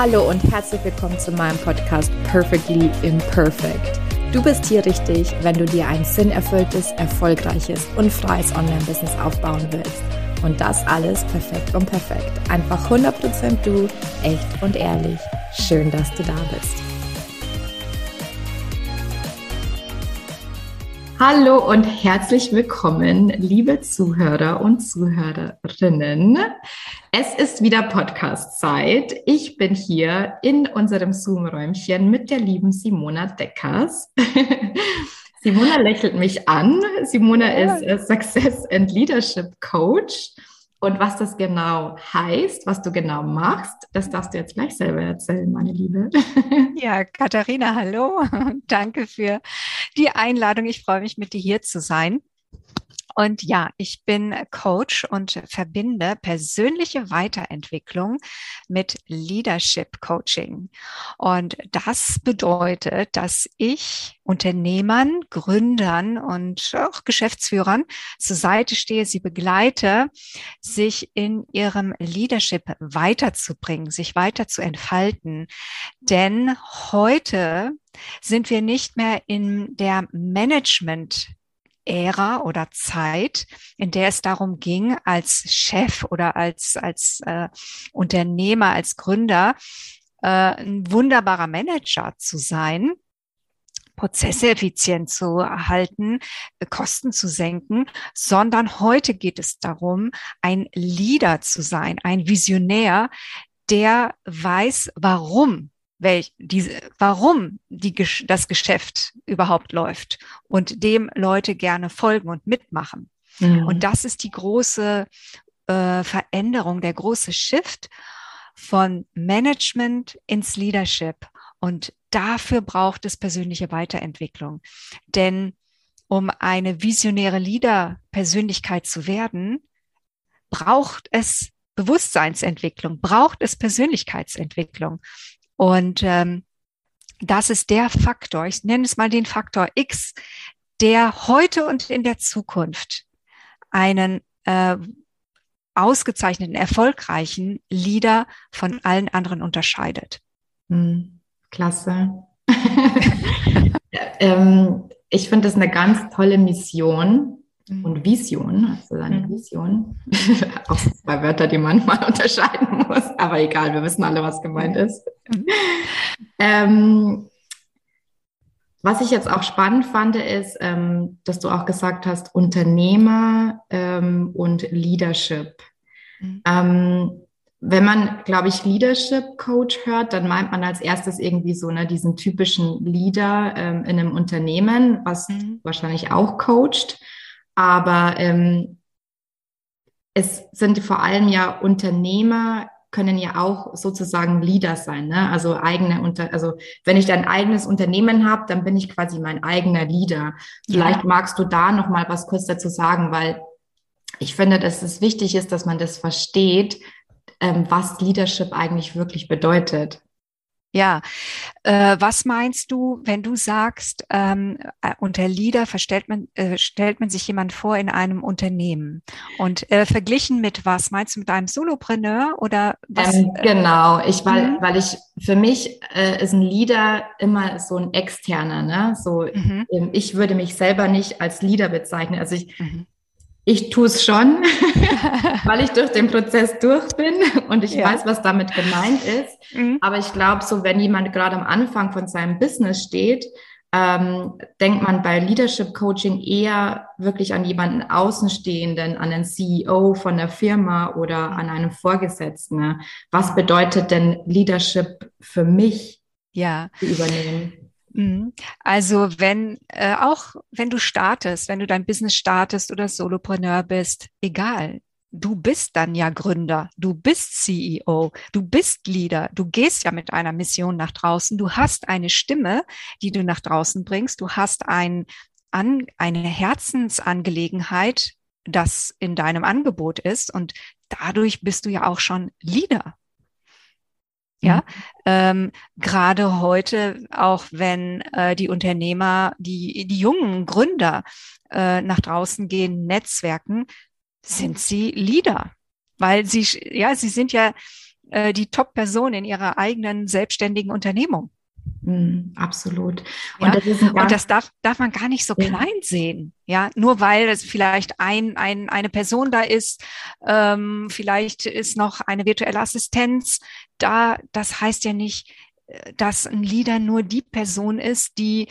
Hallo und herzlich willkommen zu meinem Podcast Perfectly Imperfect. Du bist hier richtig, wenn du dir ein sinnerfülltes, erfolgreiches und freies Online-Business aufbauen willst. Und das alles perfekt und perfekt. Einfach 100% du, echt und ehrlich. Schön, dass du da bist. Hallo und herzlich willkommen, liebe Zuhörer und Zuhörerinnen. Es ist wieder Podcast-Zeit. Ich bin hier in unserem Zoom-Räumchen mit der lieben Simona Deckers. Simona lächelt mich an. Simona ja. ist Success and Leadership Coach. Und was das genau heißt, was du genau machst, das darfst du jetzt gleich selber erzählen, meine Liebe. Ja, Katharina, hallo. Danke für die Einladung. Ich freue mich, mit dir hier zu sein. Und ja, ich bin Coach und verbinde persönliche Weiterentwicklung mit Leadership Coaching. Und das bedeutet, dass ich Unternehmern, Gründern und auch Geschäftsführern zur Seite stehe, sie begleite, sich in ihrem Leadership weiterzubringen, sich weiter zu entfalten. Denn heute sind wir nicht mehr in der Management Ära oder Zeit, in der es darum ging, als Chef oder als, als äh, Unternehmer, als Gründer äh, ein wunderbarer Manager zu sein, Prozesse effizient zu erhalten, Kosten zu senken, sondern heute geht es darum, ein Leader zu sein, ein Visionär, der weiß, warum welch, diese, warum die, das Geschäft überhaupt läuft und dem Leute gerne folgen und mitmachen. Mhm. Und das ist die große äh, Veränderung, der große Shift von Management ins Leadership. Und dafür braucht es persönliche Weiterentwicklung. Denn um eine visionäre Leader-Persönlichkeit zu werden, braucht es Bewusstseinsentwicklung, braucht es Persönlichkeitsentwicklung. Und ähm, das ist der Faktor, ich nenne es mal den Faktor X, der heute und in der Zukunft einen äh, ausgezeichneten, erfolgreichen Leader von allen anderen unterscheidet. Hm, klasse. ähm, ich finde das eine ganz tolle Mission. Und Vision, also seine mhm. Vision. Auch zwei Wörter, die man mal unterscheiden muss, aber egal, wir wissen alle, was gemeint ist. Mhm. Ähm, was ich jetzt auch spannend fand, ist, ähm, dass du auch gesagt hast, Unternehmer ähm, und Leadership. Mhm. Ähm, wenn man, glaube ich, Leadership Coach hört, dann meint man als erstes irgendwie so ne, diesen typischen Leader ähm, in einem Unternehmen, was mhm. wahrscheinlich auch coacht. Aber ähm, es sind vor allem ja Unternehmer, können ja auch sozusagen Leader sein, ne? Also eigene unter, also wenn ich ein eigenes Unternehmen habe, dann bin ich quasi mein eigener Leader. Vielleicht ja. magst du da noch mal was kurz dazu sagen, weil ich finde, dass es wichtig ist, dass man das versteht, ähm, was Leadership eigentlich wirklich bedeutet. Ja, äh, was meinst du, wenn du sagst, ähm, äh, unter Leader verstellt man, äh, stellt man sich jemand vor in einem Unternehmen? Und äh, verglichen mit was? Meinst du mit einem Solopreneur oder was? Ähm, genau, ich, weil, mhm. weil ich, für mich äh, ist ein Leader immer so ein externer, ne? So, mhm. Ähm, ich würde mich selber nicht als Leader bezeichnen. Also ich, mhm ich tue es schon, weil ich durch den Prozess durch bin und ich ja. weiß, was damit gemeint ist. Mhm. Aber ich glaube, so wenn jemand gerade am Anfang von seinem Business steht, ähm, denkt man bei Leadership Coaching eher wirklich an jemanden Außenstehenden, an einen CEO von der Firma oder an einen Vorgesetzten. Was bedeutet denn Leadership für mich ja. zu übernehmen? Mhm. Also wenn äh, auch wenn du startest, wenn du dein Business startest oder Solopreneur bist, egal. Du bist dann ja Gründer, du bist CEO, du bist Leader, du gehst ja mit einer Mission nach draußen, du hast eine Stimme, die du nach draußen bringst, du hast ein, an, eine Herzensangelegenheit, das in deinem Angebot ist und dadurch bist du ja auch schon Leader. Ja, mhm. ähm, gerade heute, auch wenn äh, die Unternehmer, die, die jungen Gründer äh, nach draußen gehen, Netzwerken, sind sie Leader, weil sie, ja, sie sind ja äh, die Top-Person in ihrer eigenen selbstständigen Unternehmung. Mm, absolut. Und, ja? das, und das, darf, darf man gar nicht so ja. klein sehen. Ja, nur weil es vielleicht ein, ein, eine Person da ist, ähm, vielleicht ist noch eine virtuelle Assistenz da. Das heißt ja nicht, äh, dass ein Leader nur die Person ist, die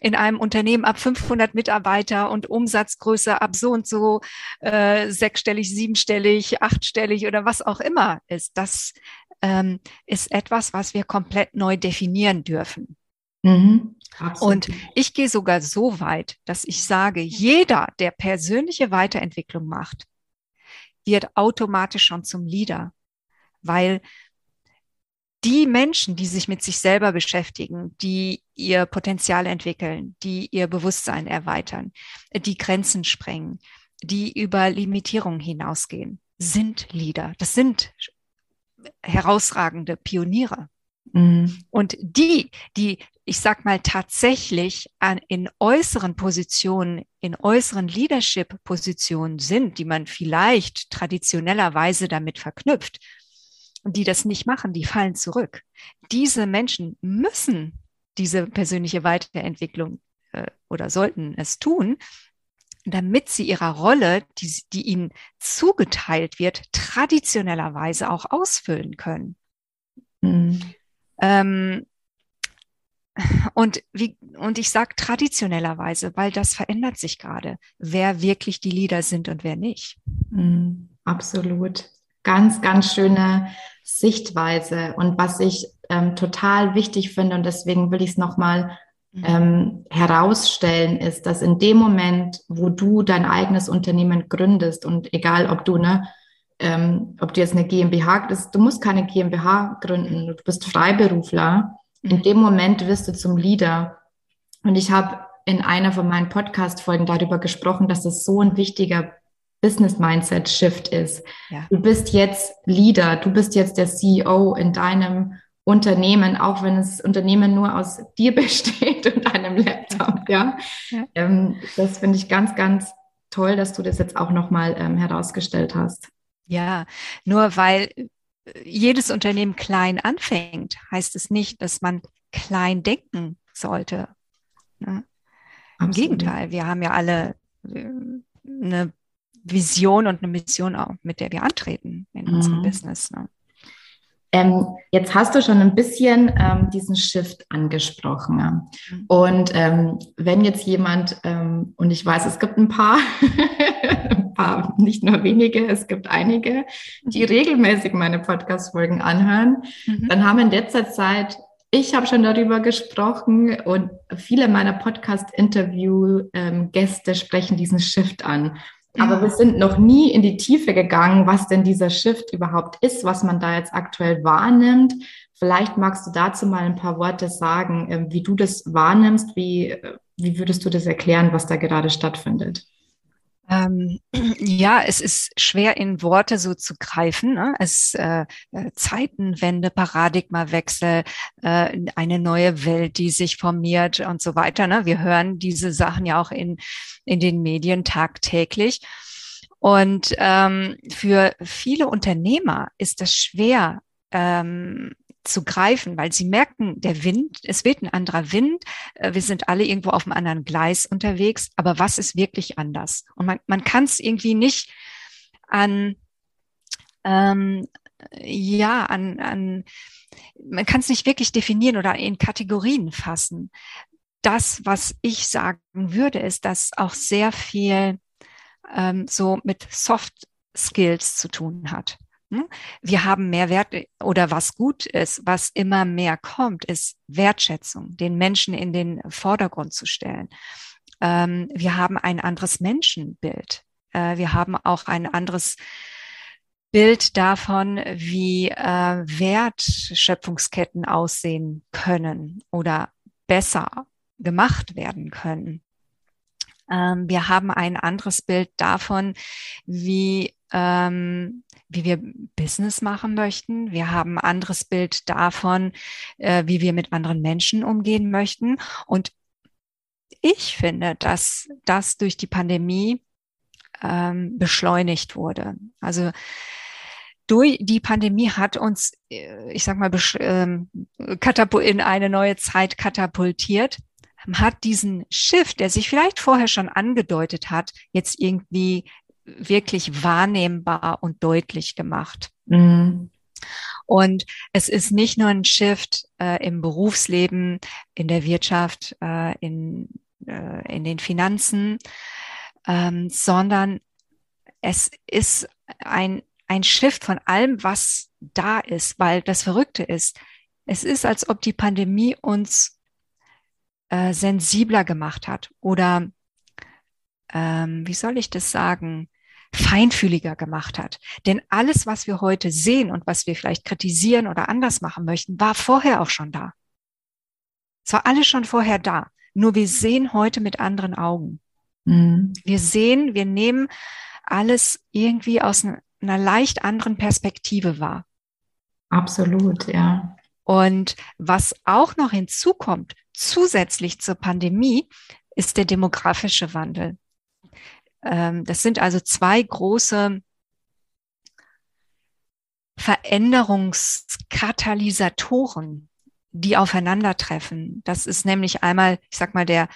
in einem Unternehmen ab 500 Mitarbeiter und Umsatzgröße ab so und so äh, sechsstellig, siebenstellig, achtstellig oder was auch immer ist. Das ähm, ist etwas, was wir komplett neu definieren dürfen. Mhm, und ich gehe sogar so weit, dass ich sage, jeder, der persönliche Weiterentwicklung macht, wird automatisch schon zum Leader, weil die Menschen, die sich mit sich selber beschäftigen, die ihr Potenzial entwickeln, die ihr Bewusstsein erweitern, die Grenzen sprengen, die über Limitierungen hinausgehen, sind Leader. Das sind herausragende Pioniere. Mhm. Und die, die, ich sag mal, tatsächlich an, in äußeren Positionen, in äußeren Leadership-Positionen sind, die man vielleicht traditionellerweise damit verknüpft, die das nicht machen, die fallen zurück. Diese Menschen müssen diese persönliche Weiterentwicklung äh, oder sollten es tun, damit sie ihrer Rolle, die, die ihnen zugeteilt wird, traditionellerweise auch ausfüllen können. Mhm. Ähm, und, wie, und ich sage traditionellerweise, weil das verändert sich gerade, wer wirklich die Leader sind und wer nicht. Mhm, absolut. Ganz, ganz schöne Sichtweise. Und was ich ähm, total wichtig finde, und deswegen will ich es nochmal. Ähm, herausstellen, ist, dass in dem Moment, wo du dein eigenes Unternehmen gründest und egal, ob du ne, ähm, ob du jetzt eine GmbH, das, du musst keine GmbH gründen, du bist Freiberufler. In mhm. dem Moment wirst du zum Leader. Und ich habe in einer von meinen Podcast-Folgen darüber gesprochen, dass das so ein wichtiger Business Mindset Shift ist. Ja. Du bist jetzt Leader, du bist jetzt der CEO in deinem Unternehmen, auch wenn das Unternehmen nur aus dir besteht und einem Laptop, ja. ja. Ähm, das finde ich ganz, ganz toll, dass du das jetzt auch nochmal ähm, herausgestellt hast. Ja, nur weil äh, jedes Unternehmen klein anfängt, heißt es nicht, dass man klein denken sollte. Ne? Im Gegenteil, wir haben ja alle äh, eine Vision und eine Mission auch, mit der wir antreten in mhm. unserem Business. Ne? Ähm, jetzt hast du schon ein bisschen ähm, diesen Shift angesprochen. Mhm. Und ähm, wenn jetzt jemand, ähm, und ich weiß, es gibt ein paar, ein paar, nicht nur wenige, es gibt einige, die mhm. regelmäßig meine Podcast-Folgen anhören, mhm. dann haben in letzter Zeit ich habe schon darüber gesprochen und viele meiner Podcast-Interview-Gäste ähm, sprechen diesen Shift an. Aber wir sind noch nie in die Tiefe gegangen, was denn dieser Shift überhaupt ist, was man da jetzt aktuell wahrnimmt. Vielleicht magst du dazu mal ein paar Worte sagen, ähm, wie du das wahrnimmst, wie, äh, wie würdest du das erklären, was da gerade stattfindet? Ähm, ja, es ist schwer in Worte so zu greifen. Ne? Es äh, äh, Zeitenwende, Paradigmawechsel, äh, eine neue Welt, die sich formiert und so weiter. Ne? Wir hören diese Sachen ja auch in in den Medien tagtäglich. Und ähm, für viele Unternehmer ist das schwer, ähm, zu greifen, weil sie merken, der Wind, es weht ein anderer Wind, äh, wir sind alle irgendwo auf einem anderen Gleis unterwegs, aber was ist wirklich anders? Und man, man kann es irgendwie nicht an, ähm, ja, an, an man kann es nicht wirklich definieren oder in Kategorien fassen. Das, was ich sagen würde, ist, dass auch sehr viel ähm, so mit Soft Skills zu tun hat. Hm? Wir haben mehr Wert oder was gut ist, was immer mehr kommt, ist Wertschätzung, den Menschen in den Vordergrund zu stellen. Ähm, wir haben ein anderes Menschenbild. Äh, wir haben auch ein anderes Bild davon, wie äh, Wertschöpfungsketten aussehen können oder besser gemacht werden können. Ähm, wir haben ein anderes Bild davon, wie ähm, wie wir Business machen möchten. Wir haben ein anderes Bild davon, äh, wie wir mit anderen Menschen umgehen möchten. Und ich finde, dass das durch die Pandemie ähm, beschleunigt wurde. Also durch die Pandemie hat uns, äh, ich sag mal, ähm, in eine neue Zeit katapultiert, hat diesen Shift, der sich vielleicht vorher schon angedeutet hat, jetzt irgendwie wirklich wahrnehmbar und deutlich gemacht. Mhm. Und es ist nicht nur ein Shift äh, im Berufsleben, in der Wirtschaft, äh, in, äh, in den Finanzen, ähm, sondern es ist ein, ein Shift von allem, was da ist, weil das Verrückte ist, es ist, als ob die Pandemie uns äh, sensibler gemacht hat oder, ähm, wie soll ich das sagen, feinfühliger gemacht hat. Denn alles, was wir heute sehen und was wir vielleicht kritisieren oder anders machen möchten, war vorher auch schon da. Es war alles schon vorher da. Nur wir sehen heute mit anderen Augen. Mhm. Wir sehen, wir nehmen alles irgendwie aus einer leicht anderen Perspektive wahr. Absolut, ja. Und was auch noch hinzukommt, zusätzlich zur Pandemie, ist der demografische Wandel. Ähm, das sind also zwei große Veränderungskatalysatoren, die aufeinandertreffen. Das ist nämlich einmal, ich sag mal, der,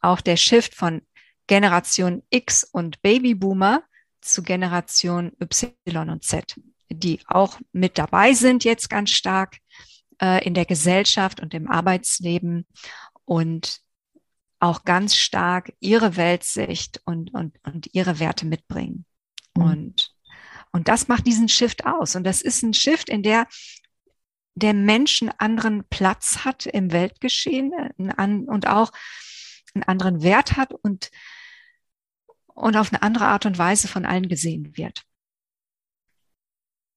auch der Shift von Generation X und Babyboomer zu Generation Y und Z, die auch mit dabei sind jetzt ganz stark äh, in der Gesellschaft und im Arbeitsleben und auch ganz stark ihre Weltsicht und, und, und ihre Werte mitbringen. Mhm. Und, und das macht diesen Shift aus. Und das ist ein Shift, in der der Mensch einen anderen Platz hat im Weltgeschehen und auch einen anderen Wert hat und, und auf eine andere Art und Weise von allen gesehen wird.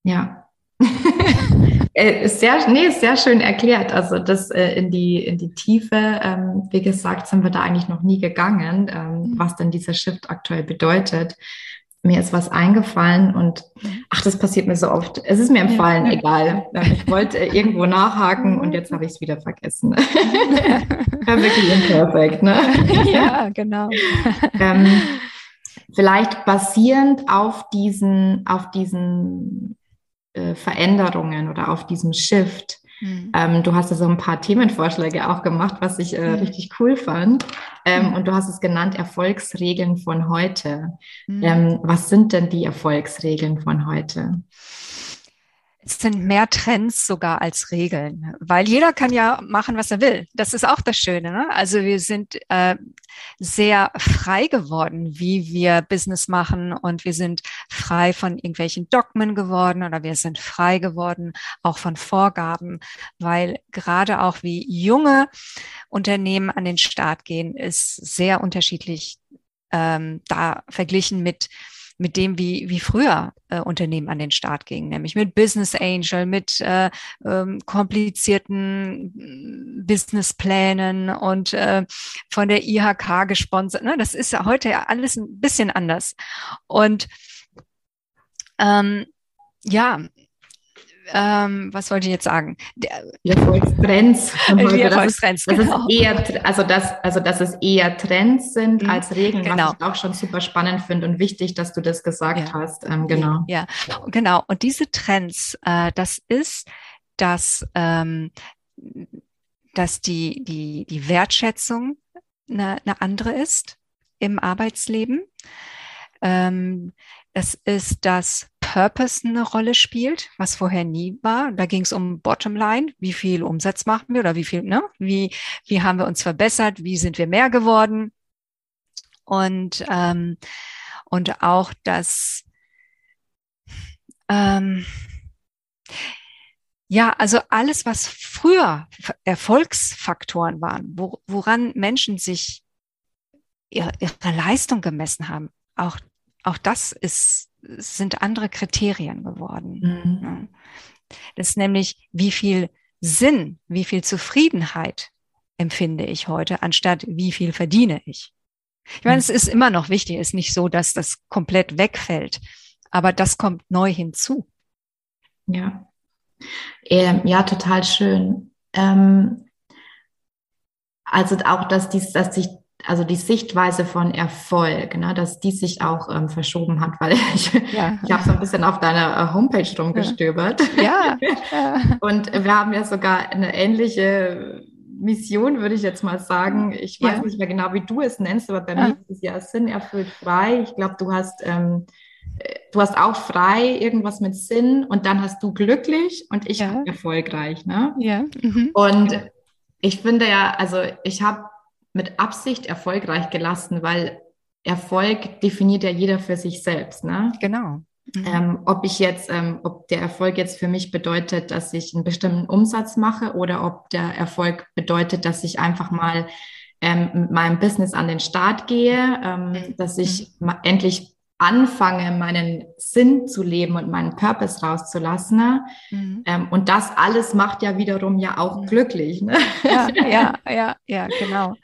Ja, sehr, nee, ist sehr schön erklärt. Also das äh, in die in die Tiefe, ähm, wie gesagt, sind wir da eigentlich noch nie gegangen, ähm, mhm. was denn dieser Shift aktuell bedeutet. Mir ist was eingefallen und mhm. ach, das passiert mir so oft. Es ist mir empfallen, ja. egal. Ähm, ich wollte irgendwo nachhaken und jetzt habe ich es wieder vergessen. wirklich imperfekt, ne? Ja, genau. ähm, vielleicht basierend auf diesen, auf diesen äh, Veränderungen oder auf diesem Shift. Mhm. Ähm, du hast ja so ein paar Themenvorschläge auch gemacht, was ich äh, mhm. richtig cool fand. Ähm, mhm. Und du hast es genannt Erfolgsregeln von heute. Mhm. Ähm, was sind denn die Erfolgsregeln von heute? Es sind mehr Trends sogar als Regeln, weil jeder kann ja machen, was er will. Das ist auch das Schöne. Ne? Also wir sind äh, sehr frei geworden, wie wir Business machen und wir sind frei von irgendwelchen Dogmen geworden oder wir sind frei geworden auch von Vorgaben, weil gerade auch wie junge Unternehmen an den Start gehen, ist sehr unterschiedlich ähm, da verglichen mit mit dem, wie, wie früher äh, Unternehmen an den Start gingen, nämlich mit Business Angel, mit äh, ähm, komplizierten mm, Businessplänen und äh, von der IHK gesponsert. Ne? Das ist ja heute ja alles ein bisschen anders. Und ähm, ja, ähm, was wollte ich jetzt sagen? Der, die Erfolgstrends. Die Erfolgstrends, das genau. Ist eher, also, dass, also, dass es eher Trends sind mhm, als Regeln, genau. was ich auch schon super spannend finde und wichtig, dass du das gesagt ja. hast. Ähm, genau. Ja, genau. Und diese Trends, äh, das ist, dass, ähm, dass die, die, die Wertschätzung eine, eine andere ist im Arbeitsleben. Ähm, es ist, dass Purpose eine Rolle spielt, was vorher nie war. Da ging es um Bottomline, wie viel Umsatz machen wir oder wie viel, ne? Wie, wie haben wir uns verbessert, wie sind wir mehr geworden? Und, ähm, und auch das, ähm, ja, also alles, was früher Erfolgsfaktoren waren, wo, woran Menschen sich ihre, ihre Leistung gemessen haben, auch, auch das ist sind andere Kriterien geworden. Mhm. Das ist nämlich, wie viel Sinn, wie viel Zufriedenheit empfinde ich heute, anstatt wie viel verdiene ich. Ich meine, mhm. es ist immer noch wichtig, es ist nicht so, dass das komplett wegfällt, aber das kommt neu hinzu. Ja, ähm, ja, total schön. Ähm, also auch, dass dies, dass sich also die Sichtweise von Erfolg, ne, dass die sich auch ähm, verschoben hat, weil ich, ja. ich habe so ein bisschen auf deiner äh, Homepage rumgestöbert. Ja. ja. Und wir haben ja sogar eine ähnliche Mission, würde ich jetzt mal sagen. Ich weiß ja. nicht mehr genau, wie du es nennst, aber bei mir ist es ja Sinn erfüllt frei. Ich glaube, du hast ähm, du hast auch frei irgendwas mit Sinn und dann hast du glücklich und ich erfolgreich. Ne? Ja. Mhm. Und ich finde ja, also ich habe mit Absicht erfolgreich gelassen, weil Erfolg definiert ja jeder für sich selbst. Ne? Genau. Mhm. Ähm, ob ich jetzt, ähm, ob der Erfolg jetzt für mich bedeutet, dass ich einen bestimmten Umsatz mache oder ob der Erfolg bedeutet, dass ich einfach mal ähm, mit meinem Business an den Start gehe, ähm, mhm. dass ich mhm. endlich anfange, meinen Sinn zu leben und meinen Purpose rauszulassen. Ne? Mhm. Ähm, und das alles macht ja wiederum ja auch mhm. glücklich. Ne? Ja, ja, ja, ja, genau.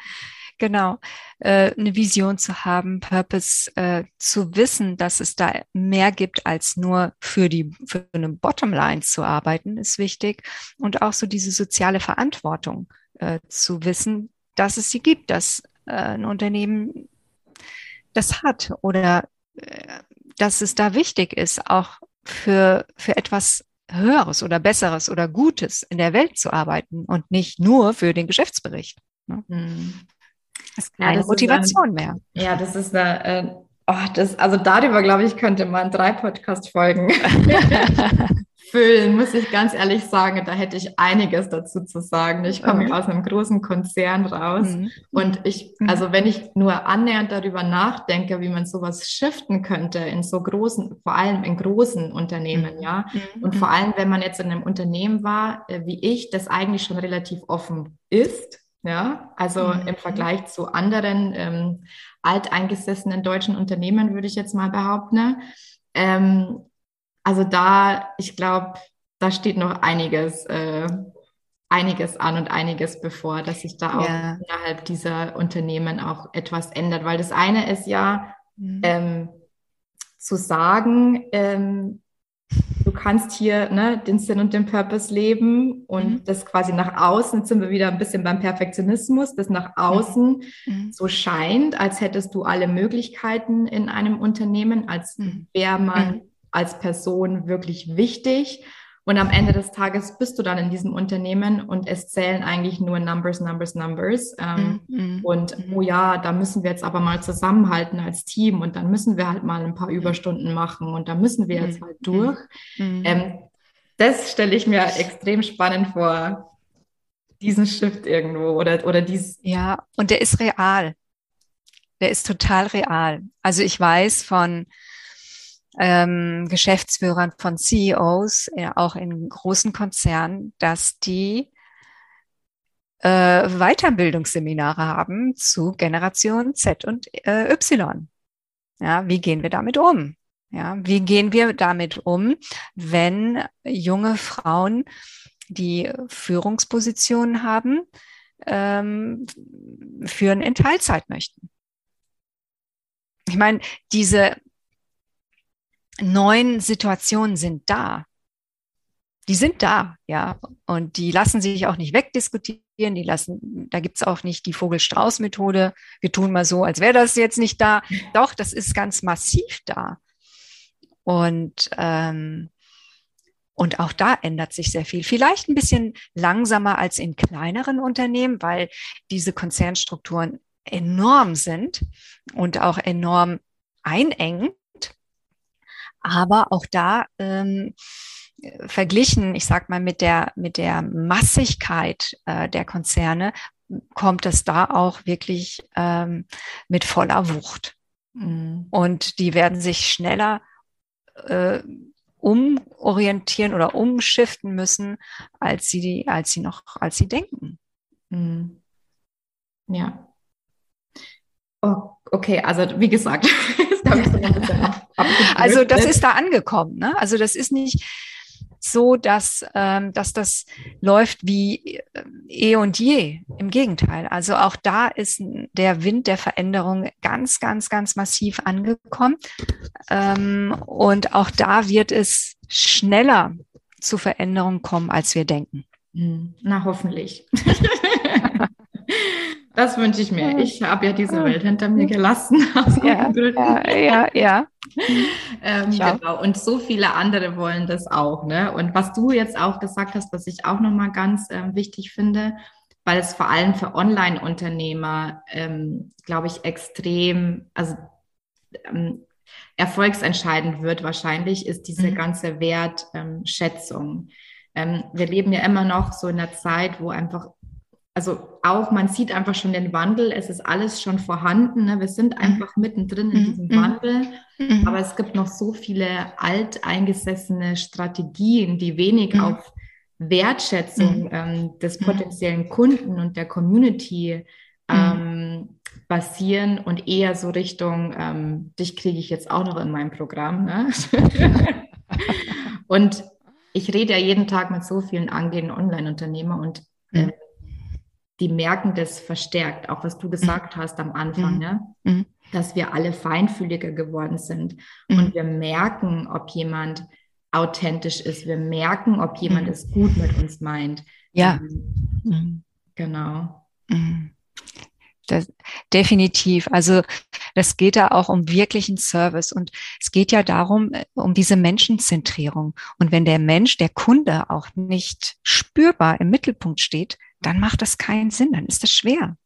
Genau. Äh, eine Vision zu haben, Purpose äh, zu wissen, dass es da mehr gibt, als nur für die, für eine Bottomline zu arbeiten, ist wichtig. Und auch so diese soziale Verantwortung äh, zu wissen, dass es sie gibt, dass äh, ein Unternehmen das hat oder dass es da wichtig ist, auch für, für etwas Höheres oder Besseres oder Gutes in der Welt zu arbeiten und nicht nur für den Geschäftsbericht. Ne? Hm. Das ist keine ja, das Motivation ein, mehr. Ja, das ist eine, äh, oh, das, also darüber, glaube ich, könnte man drei Podcast-Folgen füllen, muss ich ganz ehrlich sagen. Da hätte ich einiges dazu zu sagen. Ich komme mhm. aus einem großen Konzern raus mhm. und ich, mhm. also wenn ich nur annähernd darüber nachdenke, wie man sowas shiften könnte in so großen, vor allem in großen Unternehmen, mhm. ja, mhm. und vor allem, wenn man jetzt in einem Unternehmen war, äh, wie ich, das eigentlich schon relativ offen ist, ja, also mhm. im Vergleich zu anderen ähm, alteingesessenen deutschen Unternehmen würde ich jetzt mal behaupten. Ne? Ähm, also da, ich glaube, da steht noch einiges, äh, einiges an und einiges bevor, dass sich da auch ja. innerhalb dieser Unternehmen auch etwas ändert. Weil das eine ist ja, mhm. ähm, zu sagen, ähm, kannst hier ne, den Sinn und den Purpose leben und mhm. das quasi nach außen, jetzt sind wir wieder ein bisschen beim Perfektionismus, das nach außen mhm. so scheint, als hättest du alle Möglichkeiten in einem Unternehmen, als mhm. wäre man mhm als Person wirklich wichtig. Und am Ende des Tages bist du dann in diesem Unternehmen und es zählen eigentlich nur Numbers, Numbers, Numbers. Ähm, mm, und mm. oh ja, da müssen wir jetzt aber mal zusammenhalten als Team und dann müssen wir halt mal ein paar Überstunden machen und da müssen wir jetzt halt durch. Mm. Ähm, das stelle ich mir extrem spannend vor, diesen Shift irgendwo oder, oder dies. Ja, und der ist real. Der ist total real. Also ich weiß von ähm, Geschäftsführern von CEOs, äh, auch in großen Konzernen, dass die äh, Weiterbildungsseminare haben zu Generation Z und äh, Y. Ja, wie gehen wir damit um? Ja, wie gehen wir damit um, wenn junge Frauen, die Führungspositionen haben, ähm, führen in Teilzeit möchten? Ich meine, diese neuen Situationen sind da. Die sind da, ja. Und die lassen sich auch nicht wegdiskutieren. Die lassen, da gibt's auch nicht die Vogel-Strauß-Methode. Wir tun mal so, als wäre das jetzt nicht da. Doch, das ist ganz massiv da. Und ähm, und auch da ändert sich sehr viel. Vielleicht ein bisschen langsamer als in kleineren Unternehmen, weil diese Konzernstrukturen enorm sind und auch enorm einengen. Aber auch da ähm, verglichen, ich sag mal, mit der, mit der Massigkeit äh, der Konzerne, kommt es da auch wirklich ähm, mit voller Wucht. Mhm. Und die werden sich schneller äh, umorientieren oder umschiften müssen, als sie, als sie noch, als sie denken. Mhm. Ja. Oh, okay, also wie gesagt, bisschen ab, Also das ist da angekommen. Ne? Also das ist nicht so, dass, ähm, dass das läuft wie äh, eh und je. Im Gegenteil. Also auch da ist der Wind der Veränderung ganz, ganz, ganz massiv angekommen. Ähm, und auch da wird es schneller zu Veränderungen kommen, als wir denken. Hm. Na, hoffentlich. Das wünsche ich mir. Ich habe ja diese Welt hinter mir gelassen. ja, ja, ja, ja. ähm, genau. Und so viele andere wollen das auch. Ne? Und was du jetzt auch gesagt hast, was ich auch nochmal ganz ähm, wichtig finde, weil es vor allem für Online-Unternehmer, ähm, glaube ich, extrem, also ähm, erfolgsentscheidend wird wahrscheinlich, ist diese mhm. ganze Wertschätzung. Ähm, wir leben ja immer noch so in einer Zeit, wo einfach, also auch man sieht einfach schon den Wandel, es ist alles schon vorhanden, ne? wir sind mhm. einfach mittendrin in mhm. diesem Wandel, mhm. aber es gibt noch so viele alteingesessene Strategien, die wenig mhm. auf Wertschätzung mhm. ähm, des potenziellen Kunden und der Community ähm, basieren und eher so Richtung, ähm, dich kriege ich jetzt auch noch in meinem Programm. Ne? und ich rede ja jeden Tag mit so vielen angehenden Online-Unternehmer und äh, die merken das verstärkt, auch was du gesagt mhm. hast am Anfang, mhm. ne? Mhm. dass wir alle feinfühliger geworden sind mhm. und wir merken, ob jemand authentisch ist, wir merken, ob jemand mhm. es gut mit uns meint. Ja. Ähm, genau. Das, definitiv. Also das geht da auch um wirklichen Service und es geht ja darum, äh, um diese Menschenzentrierung. Und wenn der Mensch, der Kunde auch nicht spürbar im Mittelpunkt steht, dann macht das keinen Sinn, dann ist das schwer.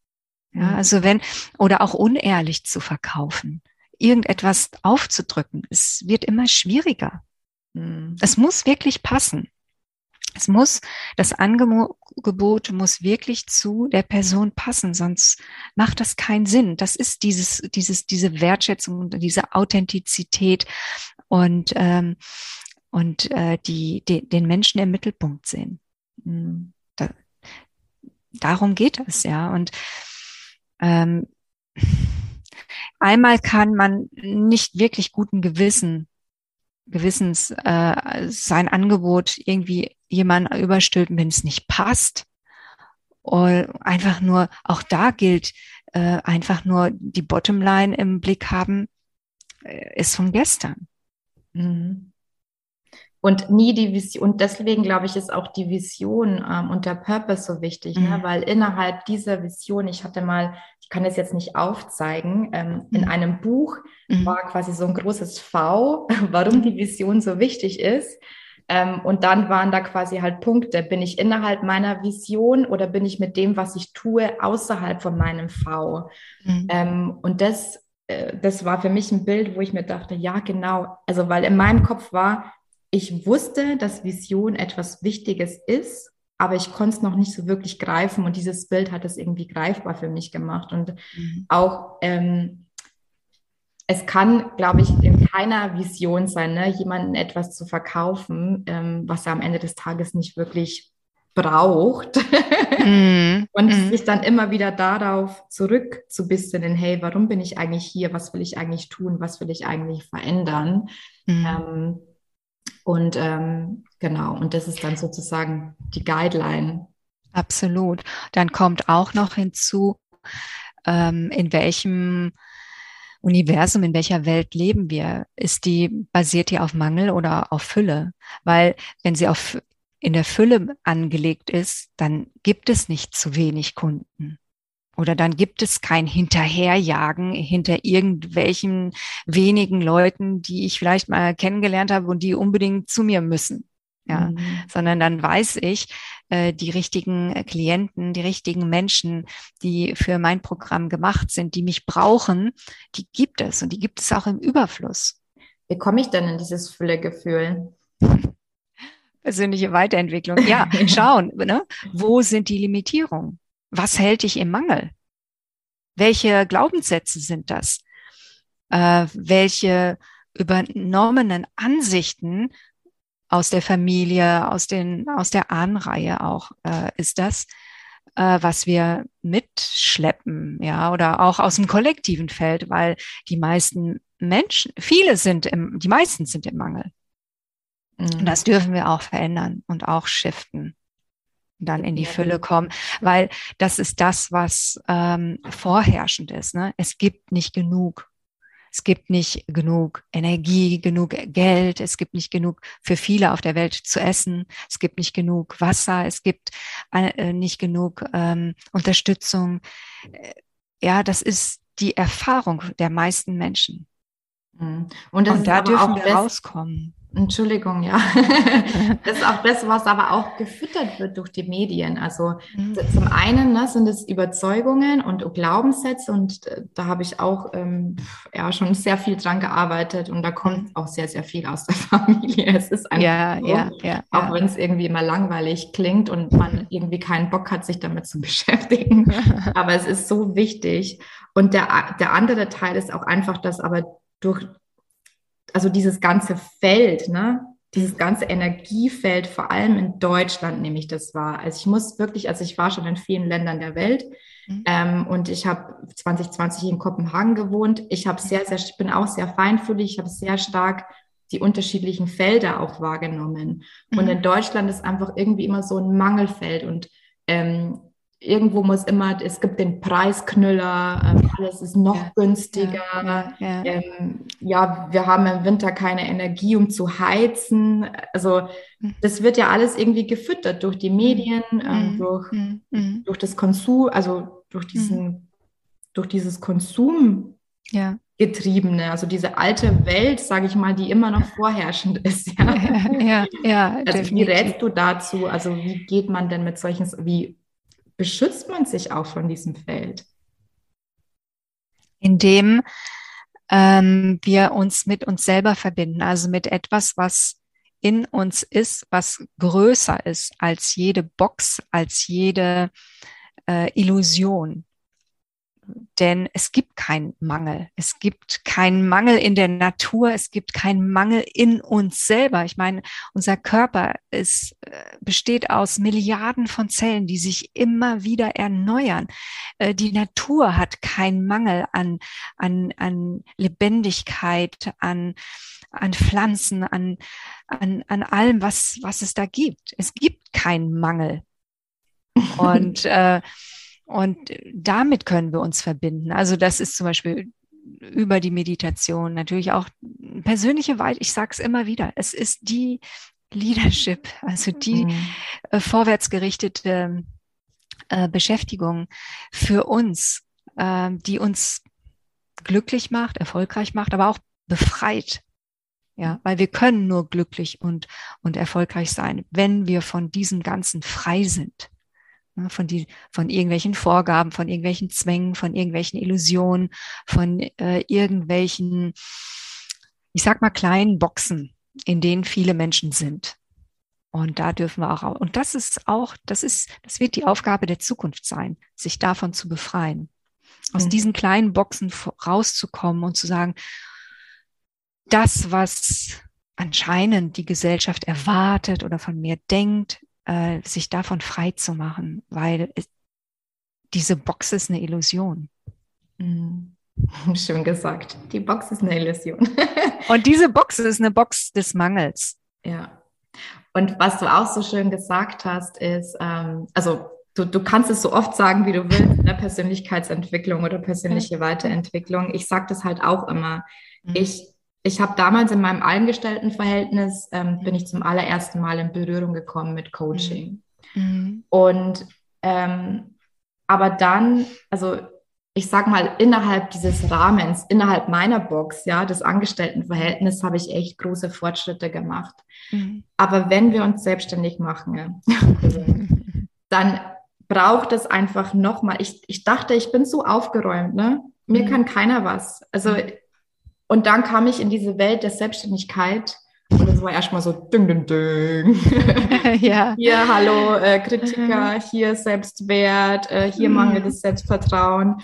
Ja, mhm. also wenn, oder auch unehrlich zu verkaufen, irgendetwas aufzudrücken, es wird immer schwieriger. Mhm. Es muss wirklich passen. Es muss, das Angebot muss wirklich zu der Person passen, sonst macht das keinen Sinn. Das ist dieses, dieses, diese Wertschätzung und diese Authentizität und, ähm, und äh, die, die, den Menschen im Mittelpunkt sehen. Hm, da, darum geht es, ja. Und ähm, einmal kann man nicht wirklich guten Gewissen Gewissens äh, sein Angebot irgendwie jemand überstülpen, wenn es nicht passt. Und einfach nur, auch da gilt, äh, einfach nur die Bottomline im Blick haben, äh, ist von gestern. Mhm und nie die Vision. Und deswegen glaube ich, ist auch die Vision ähm, und der Purpose so wichtig, ne? mhm. ne? weil innerhalb dieser Vision, ich hatte mal, ich kann es jetzt nicht aufzeigen, ähm, mhm. in einem Buch mhm. war quasi so ein großes V, warum die Vision so wichtig ist. Ähm, und dann waren da quasi halt Punkte. Bin ich innerhalb meiner Vision oder bin ich mit dem, was ich tue, außerhalb von meinem V? Mhm. Ähm, und das, äh, das war für mich ein Bild, wo ich mir dachte, ja, genau. Also, weil in meinem Kopf war, ich wusste, dass Vision etwas Wichtiges ist, aber ich konnte es noch nicht so wirklich greifen und dieses Bild hat es irgendwie greifbar für mich gemacht. Und mhm. auch ähm, es kann, glaube ich, in keiner Vision sein, ne, jemandem etwas zu verkaufen, ähm, was er am Ende des Tages nicht wirklich braucht. mm, und mm. sich dann immer wieder darauf zurückzubisinnen, hey, warum bin ich eigentlich hier? Was will ich eigentlich tun? Was will ich eigentlich verändern? Mm. Ähm, und ähm, genau, und das ist dann sozusagen die Guideline. Absolut. Dann kommt auch noch hinzu, ähm, in welchem Universum, in welcher Welt leben wir? Ist die, basiert die auf Mangel oder auf Fülle? Weil wenn sie auf, in der Fülle angelegt ist, dann gibt es nicht zu wenig Kunden. Oder dann gibt es kein Hinterherjagen hinter irgendwelchen wenigen Leuten, die ich vielleicht mal kennengelernt habe und die unbedingt zu mir müssen. Ja, mhm. sondern dann weiß ich, äh, die richtigen Klienten, die richtigen Menschen, die für mein Programm gemacht sind, die mich brauchen, die gibt es und die gibt es auch im Überfluss. Wie komme ich denn in dieses Füllegefühl? Persönliche Weiterentwicklung. Ja, schauen, ne? wo sind die Limitierungen? Was hält dich im Mangel? Welche Glaubenssätze sind das? Äh, welche übernommenen Ansichten aus der Familie, aus, den, aus der Ahnenreihe auch äh, ist das, äh, was wir mitschleppen, ja, oder auch aus dem kollektiven Feld, weil die meisten Menschen, viele sind im, die meisten sind im Mangel. Mhm. Und das dürfen wir auch verändern und auch shiften dann in die Fülle kommen, weil das ist das, was ähm, vorherrschend ist. Ne? Es gibt nicht genug. es gibt nicht genug Energie, genug Geld, es gibt nicht genug für viele auf der Welt zu essen, es gibt nicht genug Wasser, es gibt äh, nicht genug ähm, Unterstützung. Äh, ja, das ist die Erfahrung der meisten Menschen. Mhm. Und, Und da dürfen wir rauskommen. Entschuldigung, ja. das ist auch das, was aber auch gefüttert wird durch die Medien. Also mhm. zum einen ne, sind es Überzeugungen und Glaubenssätze und äh, da habe ich auch ähm, ja schon sehr viel dran gearbeitet und da kommt auch sehr, sehr viel aus der Familie. Es ist einfach ja, so, ja, ja, auch ja. wenn es irgendwie immer langweilig klingt und man irgendwie keinen Bock hat, sich damit zu beschäftigen. aber es ist so wichtig. Und der, der andere Teil ist auch einfach, dass aber durch also dieses ganze Feld, ne? dieses ganze Energiefeld, vor allem in Deutschland nehme ich das wahr. Also ich muss wirklich, also ich war schon in vielen Ländern der Welt mhm. ähm, und ich habe 2020 in Kopenhagen gewohnt. Ich habe sehr, sehr, ich bin auch sehr feinfühlig, ich habe sehr stark die unterschiedlichen Felder auch wahrgenommen. Mhm. Und in Deutschland ist einfach irgendwie immer so ein Mangelfeld und ähm, irgendwo muss immer, es gibt den Preisknüller, ähm, alles ist noch ja, günstiger. Ja, ja, ähm, ja, wir haben im Winter keine Energie, um zu heizen. Also mhm. das wird ja alles irgendwie gefüttert durch die Medien, mhm. ähm, durch, mhm. durch das Konsum, also durch diesen, mhm. durch dieses Konsum. Getriebene, also diese alte Welt, sage ich mal, die immer noch vorherrschend ist. Ja, ja, ja. Also definitiv. wie rätst du dazu? Also wie geht man denn mit solchen, wie beschützt man sich auch von diesem Feld? Indem ähm, wir uns mit uns selber verbinden, also mit etwas, was in uns ist, was größer ist als jede Box, als jede äh, Illusion. Denn es gibt keinen Mangel. Es gibt keinen Mangel in der Natur. Es gibt keinen Mangel in uns selber. Ich meine, unser Körper ist, äh, besteht aus Milliarden von Zellen, die sich immer wieder erneuern. Äh, die Natur hat keinen Mangel an, an, an Lebendigkeit, an, an Pflanzen, an, an, an allem, was, was es da gibt. Es gibt keinen Mangel. Und äh, und damit können wir uns verbinden. Also das ist zum Beispiel über die Meditation natürlich auch persönliche Weit. Ich sage es immer wieder. Es ist die Leadership, also die mhm. äh, vorwärtsgerichtete äh, Beschäftigung für uns, äh, die uns glücklich macht, erfolgreich macht, aber auch befreit. Ja, weil wir können nur glücklich und, und erfolgreich sein, wenn wir von diesem Ganzen frei sind. Ne, von, die, von irgendwelchen Vorgaben, von irgendwelchen Zwängen, von irgendwelchen Illusionen, von äh, irgendwelchen, ich sag mal, kleinen Boxen, in denen viele Menschen sind. Und da dürfen wir auch, und das ist auch, das ist, das wird die Aufgabe der Zukunft sein, sich davon zu befreien. Aus mhm. diesen kleinen Boxen rauszukommen und zu sagen, das, was anscheinend die Gesellschaft erwartet oder von mir denkt, äh, sich davon frei zu machen, weil es, diese Box ist eine Illusion. Mhm. Schön gesagt. Die Box ist eine Illusion. Und diese Box ist eine Box des Mangels. Ja. Und was du auch so schön gesagt hast, ist, ähm, also du, du kannst es so oft sagen, wie du willst, in der Persönlichkeitsentwicklung oder persönliche Weiterentwicklung. Ich sage das halt auch immer. Mhm. Ich ich habe damals in meinem Angestelltenverhältnis, ähm, bin ich zum allerersten Mal in Berührung gekommen mit Coaching. Mhm. Und ähm, aber dann, also ich sag mal, innerhalb dieses Rahmens, innerhalb meiner Box, ja, des Angestelltenverhältnisses, habe ich echt große Fortschritte gemacht. Mhm. Aber wenn wir uns selbstständig machen, dann braucht es einfach nochmal. Ich, ich dachte, ich bin so aufgeräumt, ne? Mir mhm. kann keiner was. Also mhm. Und dann kam ich in diese Welt der Selbstständigkeit und es war erstmal so ding, ding, ding. ja. Hier, hallo, äh, Kritiker, mhm. hier Selbstwert, äh, hier mhm. mangelndes Selbstvertrauen.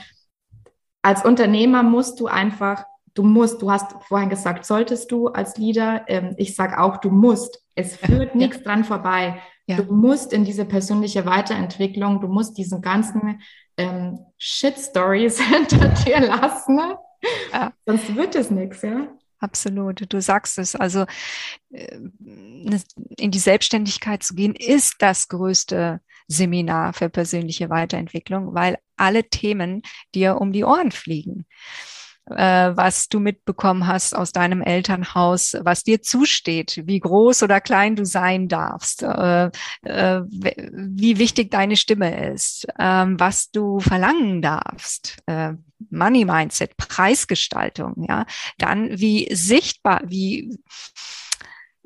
Als Unternehmer musst du einfach, du musst, du hast vorhin gesagt, solltest du als Leader, ähm, ich sage auch, du musst. Es führt ja. nichts dran vorbei. Ja. Du musst in diese persönliche Weiterentwicklung, du musst diesen ganzen ähm, Shit-Stories hinter dir lassen ja. Sonst wird es nichts, ja. Absolut, du sagst es. Also äh, ne, in die Selbstständigkeit zu gehen, ist das größte Seminar für persönliche Weiterentwicklung, weil alle Themen dir um die Ohren fliegen. Äh, was du mitbekommen hast aus deinem Elternhaus, was dir zusteht, wie groß oder klein du sein darfst, äh, äh, wie wichtig deine Stimme ist, ähm, was du verlangen darfst, äh, Money Mindset, Preisgestaltung, ja, dann wie sichtbar, wie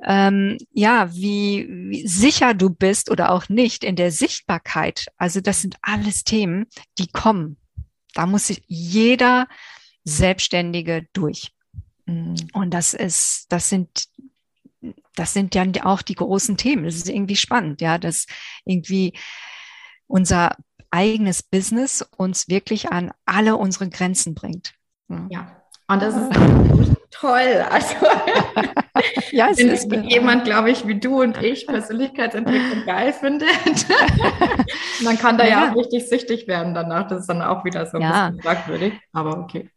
ähm, ja, wie, wie sicher du bist oder auch nicht in der Sichtbarkeit. Also das sind alles Themen, die kommen. Da muss sich jeder Selbstständige durch. Mhm. Und das ist, das sind, das sind dann auch die großen Themen. Das ist irgendwie spannend, ja, dass irgendwie unser eigenes Business uns wirklich an alle unsere Grenzen bringt. Ja. Und das ist toll. Also ja, es wenn ist jemand, glaube ich, wie du und ich Persönlichkeitsentwicklung geil findet, man kann da ja. ja. auch richtig süchtig werden danach. Das ist dann auch wieder so ein ja. bisschen fragwürdig, aber okay.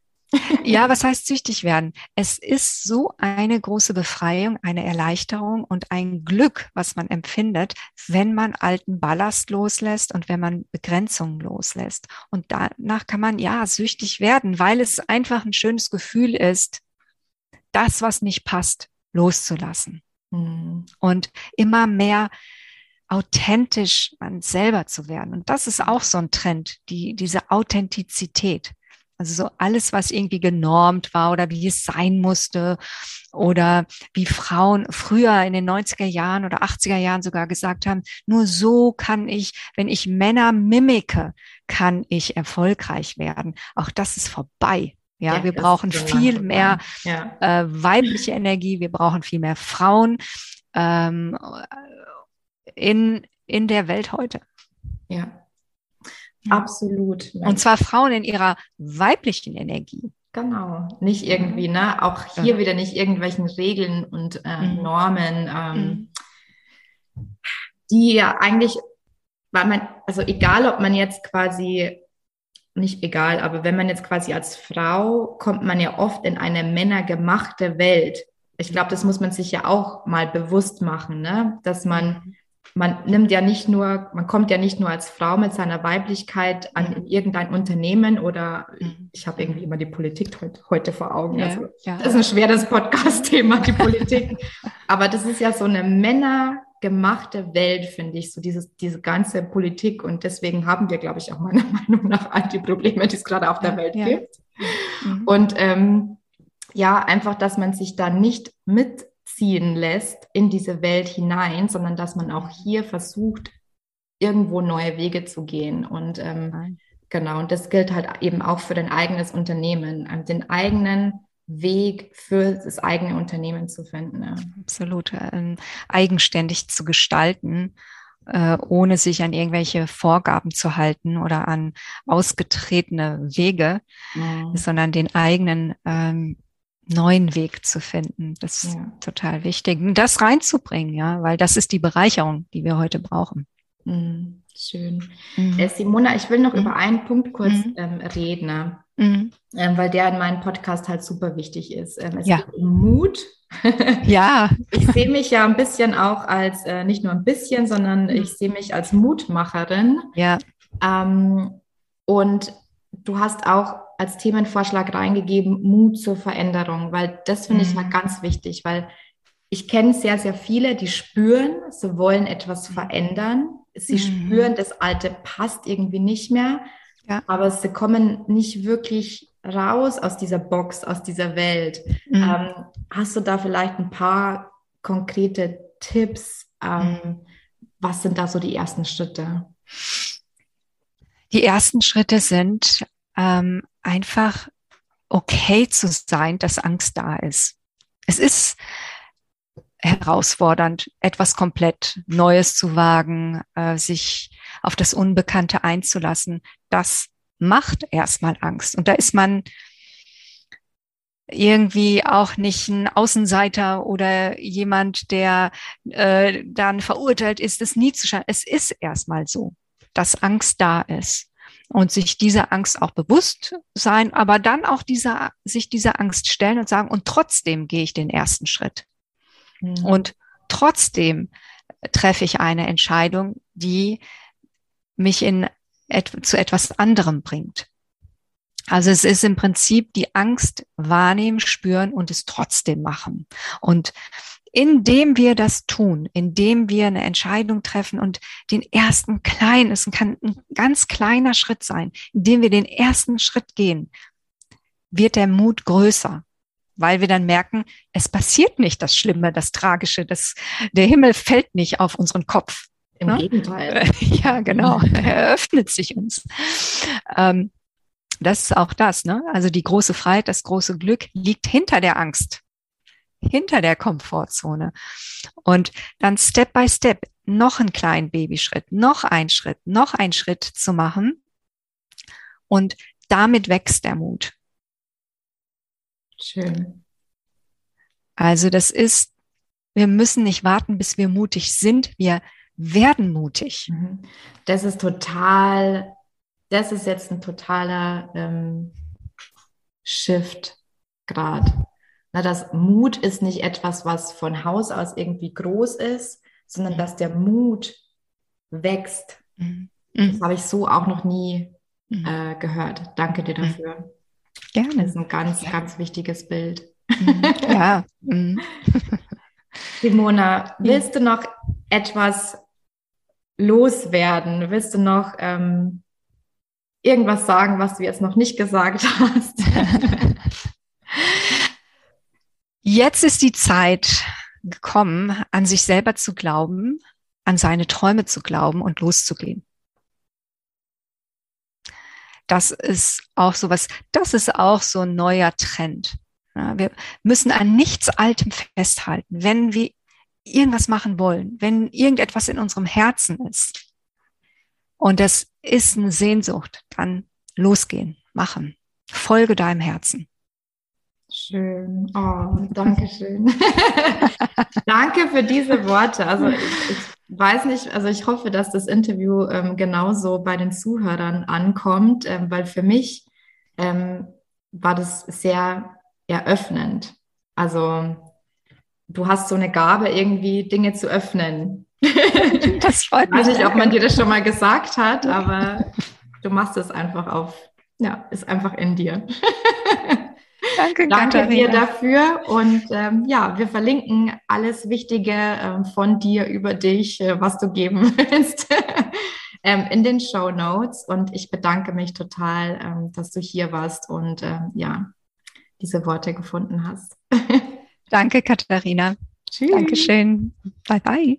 Ja, was heißt süchtig werden? Es ist so eine große Befreiung, eine Erleichterung und ein Glück, was man empfindet, wenn man alten Ballast loslässt und wenn man Begrenzungen loslässt. Und danach kann man ja süchtig werden, weil es einfach ein schönes Gefühl ist, das, was nicht passt, loszulassen. Mhm. Und immer mehr authentisch man selber zu werden. Und das ist auch so ein Trend, die, diese Authentizität. Also so alles, was irgendwie genormt war oder wie es sein musste oder wie Frauen früher in den 90er Jahren oder 80er Jahren sogar gesagt haben, nur so kann ich, wenn ich Männer mimike, kann ich erfolgreich werden. Auch das ist vorbei. Ja, ja wir brauchen viel mehr ja. äh, weibliche Energie, wir brauchen viel mehr Frauen ähm, in, in der Welt heute. Ja, Absolut. Und zwar Frauen in ihrer weiblichen Energie. Genau, nicht irgendwie, ne? Auch hier ja. wieder nicht irgendwelchen Regeln und äh, mhm. Normen, ähm, mhm. die ja eigentlich, weil man, also egal, ob man jetzt quasi, nicht egal, aber wenn man jetzt quasi als Frau kommt man ja oft in eine männergemachte Welt. Ich glaube, das muss man sich ja auch mal bewusst machen, ne? Dass man mhm man nimmt ja nicht nur, man kommt ja nicht nur als Frau mit seiner Weiblichkeit an in irgendein Unternehmen oder mhm. ich habe irgendwie immer die Politik heute, heute vor Augen. Ja, also, ja. Das ist ein schweres Podcast-Thema, die Politik. Aber das ist ja so eine männergemachte Welt, finde ich, so dieses, diese ganze Politik. Und deswegen haben wir, glaube ich, auch meiner Meinung nach all die Probleme, die es gerade auf der ja, Welt gibt. Mhm. Und ähm, ja, einfach, dass man sich da nicht mit ziehen lässt in diese Welt hinein, sondern dass man auch hier versucht, irgendwo neue Wege zu gehen. Und ähm, genau, und das gilt halt eben auch für dein eigenes Unternehmen, ähm, den eigenen Weg für das eigene Unternehmen zu finden. Ja. Absolut, ähm, eigenständig zu gestalten, äh, ohne sich an irgendwelche Vorgaben zu halten oder an ausgetretene Wege, mhm. sondern den eigenen ähm, neuen Weg zu finden. Das ist ja. total wichtig. Das reinzubringen, ja, weil das ist die Bereicherung, die wir heute brauchen. Mhm. Schön. Mhm. Äh, Simona, ich will noch mhm. über einen Punkt kurz mhm. ähm, reden, ne? mhm. ähm, weil der in meinem Podcast halt super wichtig ist. Ähm, es ja. geht um Mut. ja. Ich sehe mich ja ein bisschen auch als, äh, nicht nur ein bisschen, sondern mhm. ich sehe mich als Mutmacherin. Ja. Ähm, und du hast auch als Themenvorschlag reingegeben, Mut zur Veränderung, weil das finde mhm. ich halt ganz wichtig, weil ich kenne sehr, sehr viele, die spüren, sie wollen etwas mhm. verändern. Sie mhm. spüren, das Alte passt irgendwie nicht mehr, ja. aber sie kommen nicht wirklich raus aus dieser Box, aus dieser Welt. Mhm. Ähm, hast du da vielleicht ein paar konkrete Tipps? Ähm, mhm. was sind da so die ersten Schritte? Die ersten Schritte sind ähm, einfach okay zu sein, dass Angst da ist. Es ist herausfordernd, etwas komplett Neues zu wagen, äh, sich auf das Unbekannte einzulassen. Das macht erstmal Angst. Und da ist man irgendwie auch nicht ein Außenseiter oder jemand, der äh, dann verurteilt ist, es nie zu schauen. Es ist erstmal so, dass Angst da ist und sich dieser Angst auch bewusst sein, aber dann auch dieser, sich dieser Angst stellen und sagen, und trotzdem gehe ich den ersten Schritt. Mhm. Und trotzdem treffe ich eine Entscheidung, die mich in et zu etwas anderem bringt. Also es ist im Prinzip die Angst wahrnehmen, spüren und es trotzdem machen. Und indem wir das tun, indem wir eine Entscheidung treffen und den ersten kleinen, es kann ein ganz kleiner Schritt sein, indem wir den ersten Schritt gehen, wird der Mut größer, weil wir dann merken, es passiert nicht das Schlimme, das Tragische, das, der Himmel fällt nicht auf unseren Kopf. Im ne? Gegenteil. Ja, genau. Er öffnet sich uns. Ähm, das ist auch das, ne? Also die große Freiheit, das große Glück liegt hinter der Angst, hinter der Komfortzone. Und dann Step by Step noch einen kleinen Babyschritt, noch ein Schritt, noch ein Schritt zu machen. Und damit wächst der Mut. Schön. Also das ist, wir müssen nicht warten, bis wir mutig sind. Wir werden mutig. Mhm. Das ist total das ist jetzt ein totaler ähm, Shift gerade. Na, das Mut ist nicht etwas, was von Haus aus irgendwie groß ist, sondern dass der Mut wächst. Mhm. Das habe ich so auch noch nie mhm. äh, gehört. Danke dir dafür. Gerne. Das ist ein ganz, ja. ganz wichtiges Bild. Mhm. Ja. Mhm. Simona, willst du noch etwas loswerden? Willst du noch ähm, irgendwas sagen, was du jetzt noch nicht gesagt hast? Jetzt ist die Zeit gekommen, an sich selber zu glauben, an seine Träume zu glauben und loszugehen. Das ist auch so was, das ist auch so ein neuer Trend. Wir müssen an nichts Altem festhalten, wenn wir irgendwas machen wollen, wenn irgendetwas in unserem Herzen ist. Und das ist eine Sehnsucht. Dann losgehen, machen. Folge deinem Herzen. Schön. Oh, danke schön. danke für diese Worte. Also ich, ich, weiß nicht, also ich hoffe, dass das Interview ähm, genauso bei den Zuhörern ankommt, ähm, weil für mich ähm, war das sehr eröffnend. Also du hast so eine Gabe, irgendwie Dinge zu öffnen. Das freut mich. Ich weiß nicht, ob man dir das schon mal gesagt hat, aber du machst es einfach auf, ja, ist einfach in dir. Danke, Danke Katharina. dir dafür. Und ähm, ja, wir verlinken alles Wichtige ähm, von dir über dich, äh, was du geben willst, ähm, in den Show Notes. Und ich bedanke mich total, ähm, dass du hier warst und ähm, ja, diese Worte gefunden hast. Danke, Katharina. Tschüss. Dankeschön. Bye, bye.